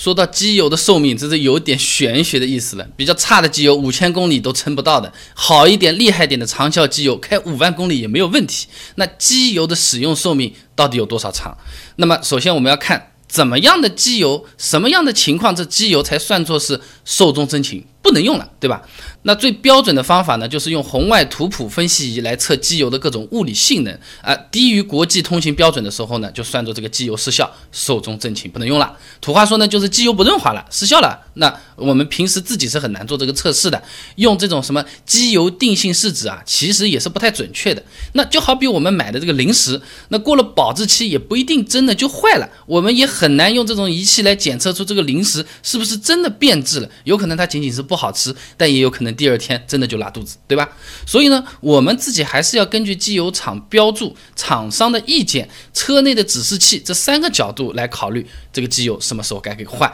说到机油的寿命，这是有点玄学的意思了。比较差的机油五千公里都撑不到的，好一点、厉害点的长效机油开五万公里也没有问题。那机油的使用寿命到底有多少长？那么首先我们要看怎么样的机油，什么样的情况这机油才算作是寿终正寝，不能用了，对吧？那最标准的方法呢，就是用红外图谱分析仪来测机油的各种物理性能啊，低于国际通行标准的时候呢，就算作这个机油失效，寿终正寝，不能用了。土话说呢，就是机油不润滑了，失效了。那我们平时自己是很难做这个测试的，用这种什么机油定性试纸啊，其实也是不太准确的。那就好比我们买的这个零食，那过了保质期也不一定真的就坏了，我们也很难用这种仪器来检测出这个零食是不是真的变质了，有可能它仅仅是不好吃，但也有可能。第二天真的就拉肚子，对吧？所以呢，我们自己还是要根据机油厂标注、厂商的意见、车内的指示器这三个角度来考虑这个机油什么时候该给换。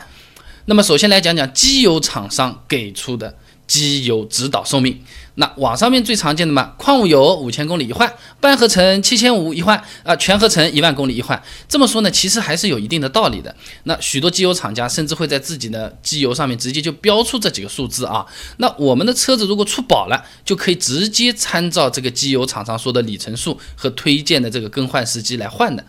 那么，首先来讲讲机油厂商给出的机油指导寿命。那网上面最常见的嘛，矿物油五千公里一换，半合成七千五一换，啊，全合成一万公里一换。这么说呢，其实还是有一定的道理的。那许多机油厂家甚至会在自己的机油上面直接就标出这几个数字啊。那我们的车子如果出保了，就可以直接参照这个机油厂商说的里程数和推荐的这个更换时机来换的。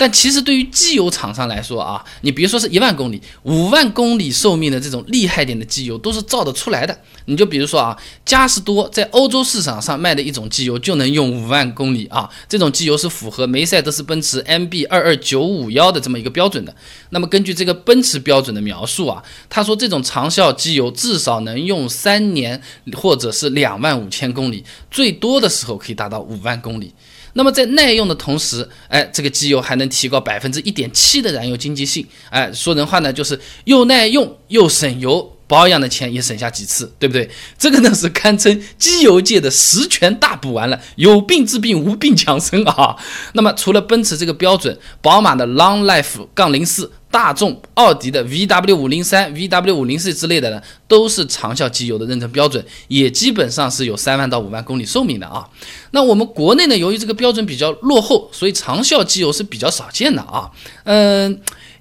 但其实对于机油厂商来说啊，你别说是一万公里、五万公里寿命的这种厉害点的机油，都是造得出来的。你就比如说啊，嘉实多在欧洲市场上卖的一种机油就能用五万公里啊，这种机油是符合梅赛德斯奔驰 MB 二二九五幺的这么一个标准的。那么根据这个奔驰标准的描述啊，他说这种长效机油至少能用三年，或者是两万五千公里，最多的时候可以达到五万公里。那么在耐用的同时，哎，这个机油还能提高百分之一点七的燃油经济性。哎，说人话呢，就是又耐用又省油，保养的钱也省下几次，对不对？这个呢是堪称机油界的十全大补丸了，有病治病，无病强身啊。那么除了奔驰这个标准，宝马的 Long Life 杠零四。大众、奥迪的 VW 五零三、VW 五零四之类的呢，都是长效机油的认证标准，也基本上是有三万到五万公里寿命的啊。那我们国内呢，由于这个标准比较落后，所以长效机油是比较少见的啊。嗯，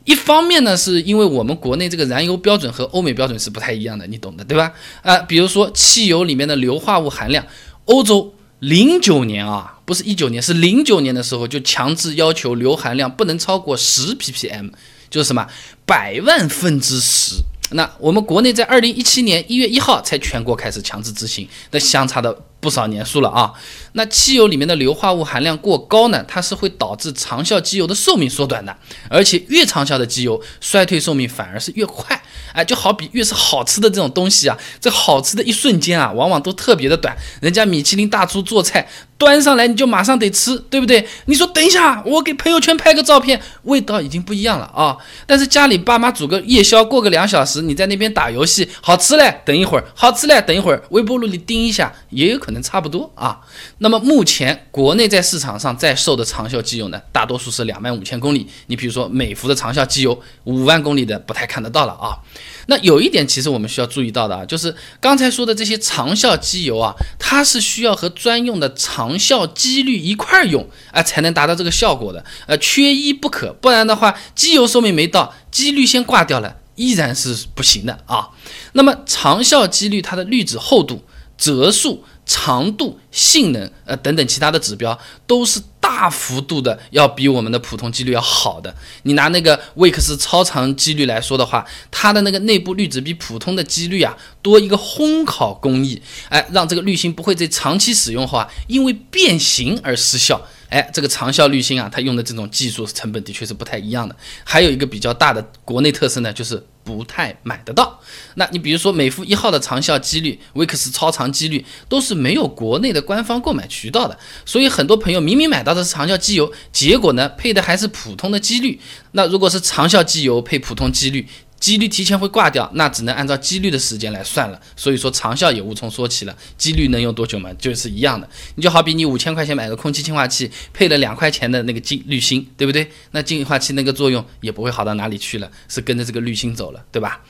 一方面呢，是因为我们国内这个燃油标准和欧美标准是不太一样的，你懂的，对吧？啊，比如说汽油里面的硫化物含量，欧洲零九年啊，不是一九年，是零九年的时候就强制要求硫含量不能超过十 ppm。就是什么百万分之十，那我们国内在二零一七年一月一号才全国开始强制执行，那相差的不少年数了啊。那汽油里面的硫化物含量过高呢，它是会导致长效机油的寿命缩短的，而且越长效的机油衰退寿命反而是越快。哎，就好比越是好吃的这种东西啊，这好吃的一瞬间啊，往往都特别的短。人家米其林大厨做菜。端上来你就马上得吃，对不对？你说等一下，我给朋友圈拍个照片，味道已经不一样了啊！但是家里爸妈煮个夜宵，过个两小时，你在那边打游戏，好吃嘞，等一会儿，好吃嘞，等一会儿，微波炉里叮一下，也有可能可能差不多啊。那么目前国内在市场上在售的长效机油呢，大多数是两万五千公里。你比如说美孚的长效机油，五万公里的不太看得到了啊。那有一点其实我们需要注意到的啊，就是刚才说的这些长效机油啊，它是需要和专用的长效机滤一块儿用啊，才能达到这个效果的，呃，缺一不可，不然的话，机油寿命没到，机滤先挂掉了，依然是不行的啊。那么长效机滤它的滤纸厚度、折数。长度、性能，呃等等其他的指标都是大幅度的要比我们的普通机滤要好的。你拿那个威克斯超长机滤来说的话，它的那个内部滤纸比普通的机滤啊多一个烘烤工艺，哎，让这个滤芯不会在长期使用后啊因为变形而失效。哎，这个长效滤芯啊，它用的这种技术成本的确是不太一样的。还有一个比较大的国内特色呢，就是不太买得到。那你比如说美孚一号的长效机滤、威克斯超长机滤，都是没有国内的官方购买渠道的。所以很多朋友明明买到的是长效机油，结果呢配的还是普通的机滤。那如果是长效机油配普通机滤，几率提前会挂掉，那只能按照几率的时间来算了，所以说长效也无从说起了。几率能用多久嘛？就是一样的。你就好比你五千块钱买个空气净化器，配了两块钱的那个净滤芯，对不对？那净化器那个作用也不会好到哪里去了，是跟着这个滤芯走了，对吧？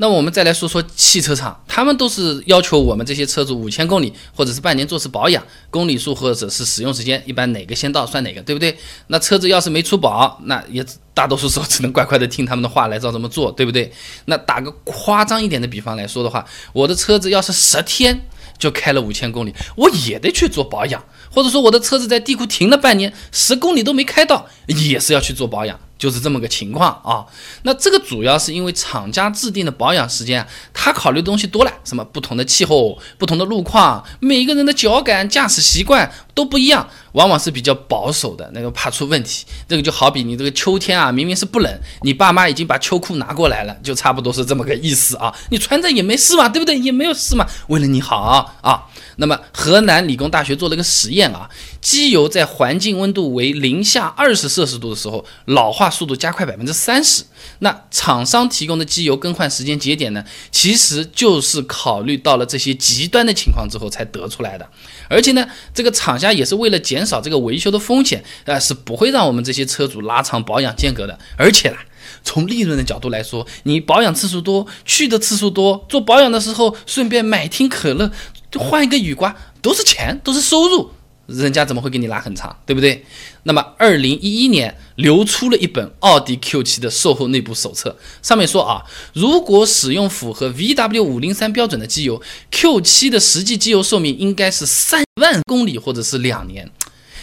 那我们再来说说汽车厂，他们都是要求我们这些车主五千公里或者是半年做次保养，公里数或者是使用时间，一般哪个先到算哪个，对不对？那车子要是没出保，那也大多数时候只能 乖乖的听他们的话来照这么做，对不对？那打个夸张一点的比方来说的话，我的车子要是十天就开了五千公里，我也得去做保养，或者说我的车子在地库停了半年，十公里都没开到，也是要去做保养。就是这么个情况啊，那这个主要是因为厂家制定的保养时间啊，他考虑的东西多了，什么不同的气候、不同的路况，每个人的脚感、驾驶习惯都不一样，往往是比较保守的，那个怕出问题。这个就好比你这个秋天啊，明明是不冷，你爸妈已经把秋裤拿过来了，就差不多是这么个意思啊。你穿着也没事嘛，对不对？也没有事嘛，为了你好啊。那么河南理工大学做了个实验啊，机油在环境温度为零下二十摄氏度的时候，老化速度加快百分之三十。那厂商提供的机油更换时间节点呢，其实就是考虑到了这些极端的情况之后才得出来的。而且呢，这个厂家也是为了减少这个维修的风险，呃，是不会让我们这些车主拉长保养间隔的。而且呢，从利润的角度来说，你保养次数多，去的次数多，做保养的时候顺便买听可乐。就换一个雨刮都是钱，都是收入，人家怎么会给你拉很长，对不对？那么，二零一一年流出了一本奥迪 Q7 的售后内部手册，上面说啊，如果使用符合 VW 五零三标准的机油，Q7 的实际机油寿命应该是三万公里或者是两年，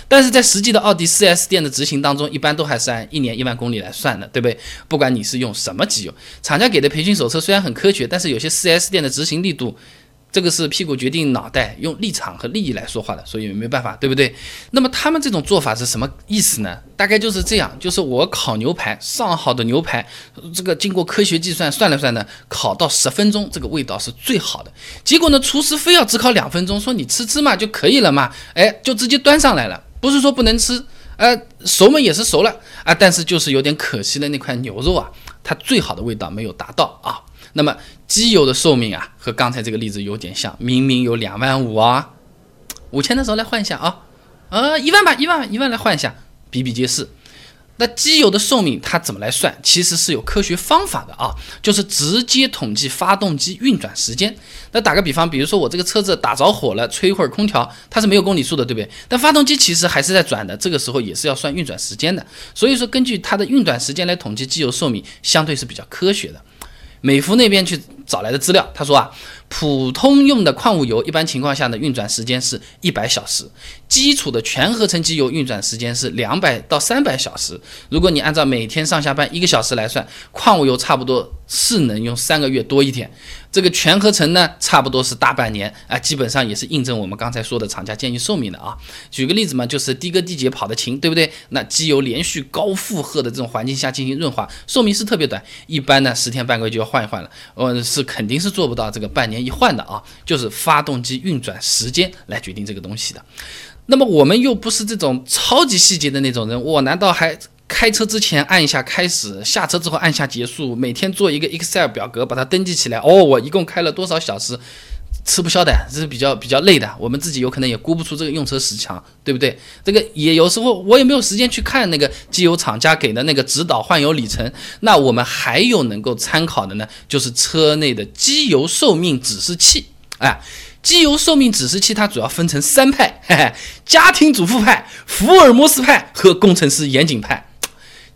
但是在实际的奥迪 4S 店的执行当中，一般都还是按一年一万公里来算的，对不对？不管你是用什么机油，厂家给的培训手册虽然很科学，但是有些 4S 店的执行力度。这个是屁股决定脑袋，用立场和利益来说话的，所以没办法，对不对？那么他们这种做法是什么意思呢？大概就是这样，就是我烤牛排，上好的牛排，这个经过科学计算算了算呢，烤到十分钟，这个味道是最好的。结果呢，厨师非要只烤两分钟，说你吃吃嘛就可以了嘛，哎，就直接端上来了，不是说不能吃，呃，熟嘛也是熟了啊，但是就是有点可惜的那块牛肉啊，它最好的味道没有达到啊。那么机油的寿命啊，和刚才这个例子有点像，明明有两万五啊，五千的时候来换一下啊，呃，一万吧，一万一万来换一下，比比皆是。那机油的寿命它怎么来算？其实是有科学方法的啊，就是直接统计发动机运转时间。那打个比方，比如说我这个车子打着火了，吹一会儿空调，它是没有公里数的，对不对？但发动机其实还是在转的，这个时候也是要算运转时间的。所以说，根据它的运转时间来统计机油寿命，相对是比较科学的。美孚那边去找来的资料，他说啊，普通用的矿物油一般情况下的运转时间是一百小时，基础的全合成机油运转时间是两百到三百小时。如果你按照每天上下班一个小时来算，矿物油差不多是能用三个月多一点。这个全合成呢，差不多是大半年啊，基本上也是印证我们刚才说的厂家建议寿命的啊。举个例子嘛，就是的哥的姐跑得勤，对不对？那机油连续高负荷的这种环境下进行润滑，寿命是特别短，一般呢十天半个月就要换一换了。呃，是肯定是做不到这个半年一换的啊，就是发动机运转时间来决定这个东西的。那么我们又不是这种超级细节的那种人，我难道还？开车之前按一下开始，下车之后按下结束，每天做一个 Excel 表格，把它登记起来。哦，我一共开了多少小时？吃不消的，这是比较比较累的。我们自己有可能也估不出这个用车时长，对不对？这个也有时候我也没有时间去看那个机油厂家给的那个指导换油里程。那我们还有能够参考的呢，就是车内的机油寿命指示器。哎，机油寿命指示器它主要分成三派：嘿 嘿，家庭主妇派、福尔摩斯派和工程师严谨派。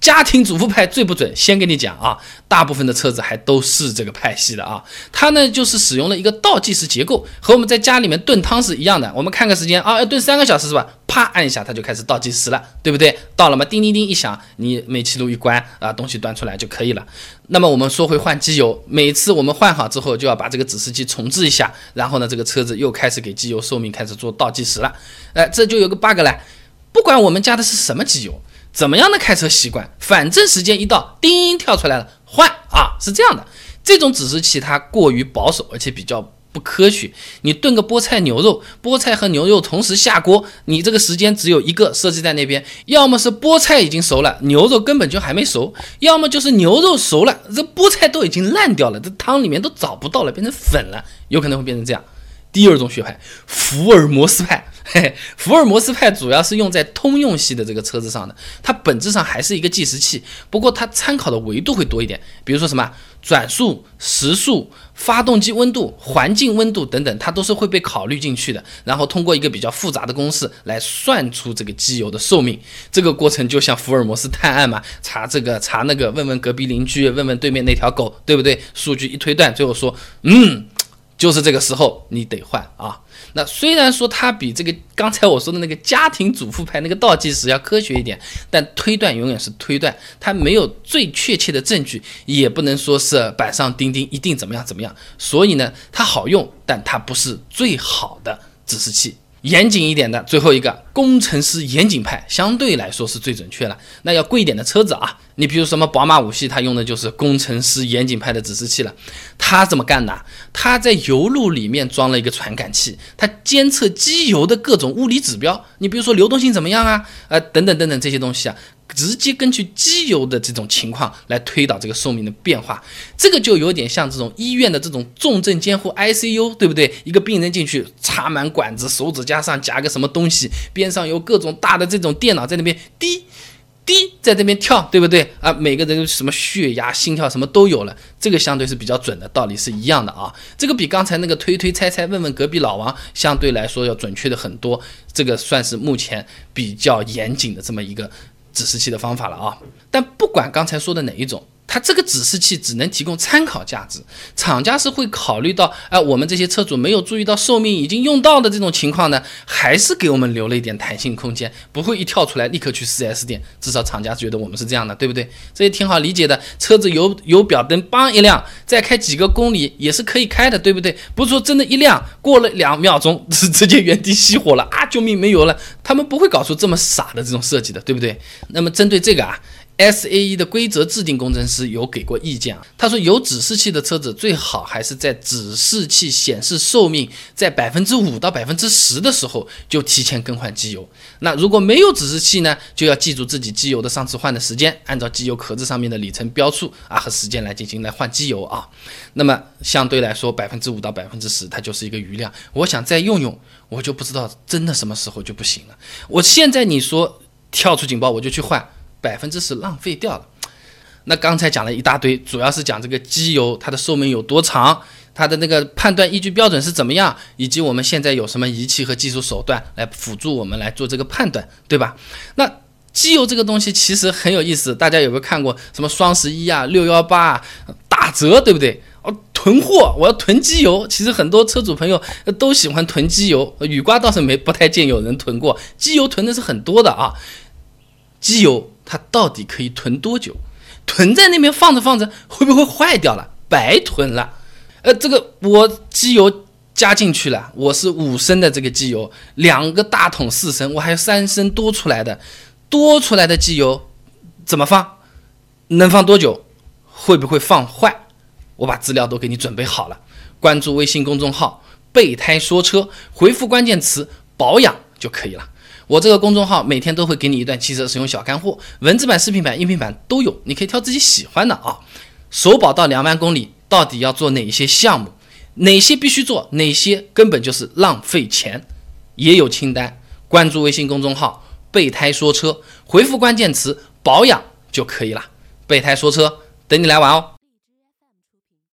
家庭主妇派最不准，先跟你讲啊，大部分的车子还都是这个派系的啊。它呢就是使用了一个倒计时结构，和我们在家里面炖汤是一样的。我们看个时间啊，要炖三个小时是吧？啪按一下，它就开始倒计时了，对不对？到了吗？叮叮叮一响，你煤气炉一关啊，东西端出来就可以了。那么我们说回换机油，每次我们换好之后，就要把这个指示器重置一下，然后呢，这个车子又开始给机油寿命开始做倒计时了。哎，这就有个 bug 了，不管我们加的是什么机油。怎么样的开车习惯？反正时间一到，叮跳出来了，换啊，是这样的。这种指示器它过于保守，而且比较不科学。你炖个菠菜牛肉，菠菜和牛肉同时下锅，你这个时间只有一个设置在那边，要么是菠菜已经熟了，牛肉根本就还没熟；要么就是牛肉熟了，这菠菜都已经烂掉了，这汤里面都找不到了，变成粉了，有可能会变成这样。第二种学派，福尔摩斯派。福尔摩斯派主要是用在通用系的这个车子上的，它本质上还是一个计时器，不过它参考的维度会多一点，比如说什么转速、时速、发动机温度、环境温度等等，它都是会被考虑进去的，然后通过一个比较复杂的公式来算出这个机油的寿命。这个过程就像福尔摩斯探案嘛，查这个查那个，问问隔壁邻居，问问对面那条狗，对不对？数据一推断，最后说，嗯。就是这个时候你得换啊。那虽然说它比这个刚才我说的那个家庭主妇牌那个倒计时要科学一点，但推断永远是推断，它没有最确切的证据，也不能说是板上钉钉一定怎么样怎么样。所以呢，它好用，但它不是最好的指示器。严谨一点的最后一个工程师严谨派相对来说是最准确了。那要贵一点的车子啊，你比如什么宝马五系，它用的就是工程师严谨派的指示器了。它怎么干的？它在油路里面装了一个传感器，它监测机油的各种物理指标。你比如说流动性怎么样啊？呃，等等等等这些东西啊。直接根据机油的这种情况来推导这个寿命的变化，这个就有点像这种医院的这种重症监护 ICU，对不对？一个病人进去插满管子，手指甲上夹个什么东西，边上有各种大的这种电脑在那边滴滴在这边跳，对不对啊？每个人什么血压、心跳什么都有了，这个相对是比较准的，道理是一样的啊。这个比刚才那个推推猜猜、问问隔壁老王相对来说要准确的很多，这个算是目前比较严谨的这么一个。指示器的方法了啊，但不管刚才说的哪一种。它这个指示器只能提供参考价值，厂家是会考虑到，哎，我们这些车主没有注意到寿命已经用到的这种情况呢，还是给我们留了一点弹性空间，不会一跳出来立刻去 4S 店，至少厂家觉得我们是这样的，对不对？这也挺好理解的。车子油油表灯邦一亮，再开几个公里也是可以开的，对不对？不是说真的一亮过了两秒钟是 直接原地熄火了啊，救命没油了，他们不会搞出这么傻的这种设计的，对不对？那么针对这个啊。S A E 的规则制定工程师有给过意见啊，他说有指示器的车子最好还是在指示器显示寿命在百分之五到百分之十的时候就提前更换机油。那如果没有指示器呢，就要记住自己机油的上次换的时间，按照机油壳子上面的里程标数啊和时间来进行来换机油啊。那么相对来说，百分之五到百分之十它就是一个余量。我想再用用，我就不知道真的什么时候就不行了。我现在你说跳出警报我就去换。百分之十浪费掉了。那刚才讲了一大堆，主要是讲这个机油它的寿命有多长，它的那个判断依据标准是怎么样，以及我们现在有什么仪器和技术手段来辅助我们来做这个判断，对吧？那机油这个东西其实很有意思，大家有没有看过什么双十一啊、六幺八啊打折，对不对？哦，囤货，我要囤机油。其实很多车主朋友都喜欢囤机油，雨刮倒是没不太见有人囤过，机油囤的是很多的啊，机油。它到底可以囤多久？囤在那边放着放着，会不会坏掉了？白囤了。呃，这个我机油加进去了，我是五升的这个机油，两个大桶四升，我还有三升多出来的，多出来的机油怎么放？能放多久？会不会放坏？我把资料都给你准备好了，关注微信公众号“备胎说车”，回复关键词“保养”就可以了。我这个公众号每天都会给你一段汽车使用小干货，文字版、视频版、音频版都有，你可以挑自己喜欢的啊。首保到两万公里，到底要做哪些项目？哪些必须做？哪些根本就是浪费钱？也有清单。关注微信公众号“备胎说车”，回复关键词“保养”就可以了。备胎说车，等你来玩哦。